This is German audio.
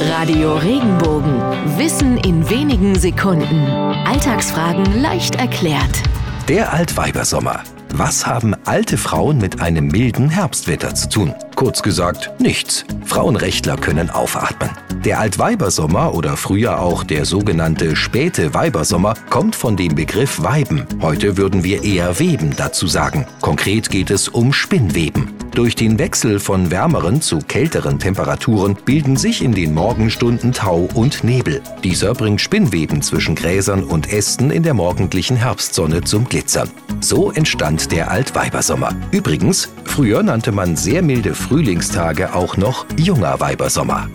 Radio Regenbogen. Wissen in wenigen Sekunden. Alltagsfragen leicht erklärt. Der Altweibersommer. Was haben alte Frauen mit einem milden Herbstwetter zu tun? Kurz gesagt, nichts. Frauenrechtler können aufatmen. Der Altweibersommer oder früher auch der sogenannte späte Weibersommer kommt von dem Begriff Weiben. Heute würden wir eher Weben dazu sagen. Konkret geht es um Spinnweben. Durch den Wechsel von wärmeren zu kälteren Temperaturen bilden sich in den Morgenstunden Tau und Nebel. Dieser bringt Spinnweben zwischen Gräsern und Ästen in der morgendlichen Herbstsonne zum Glitzern. So entstand der Altweibersommer. Übrigens, früher nannte man sehr milde Frühlingstage auch noch junger Weibersommer.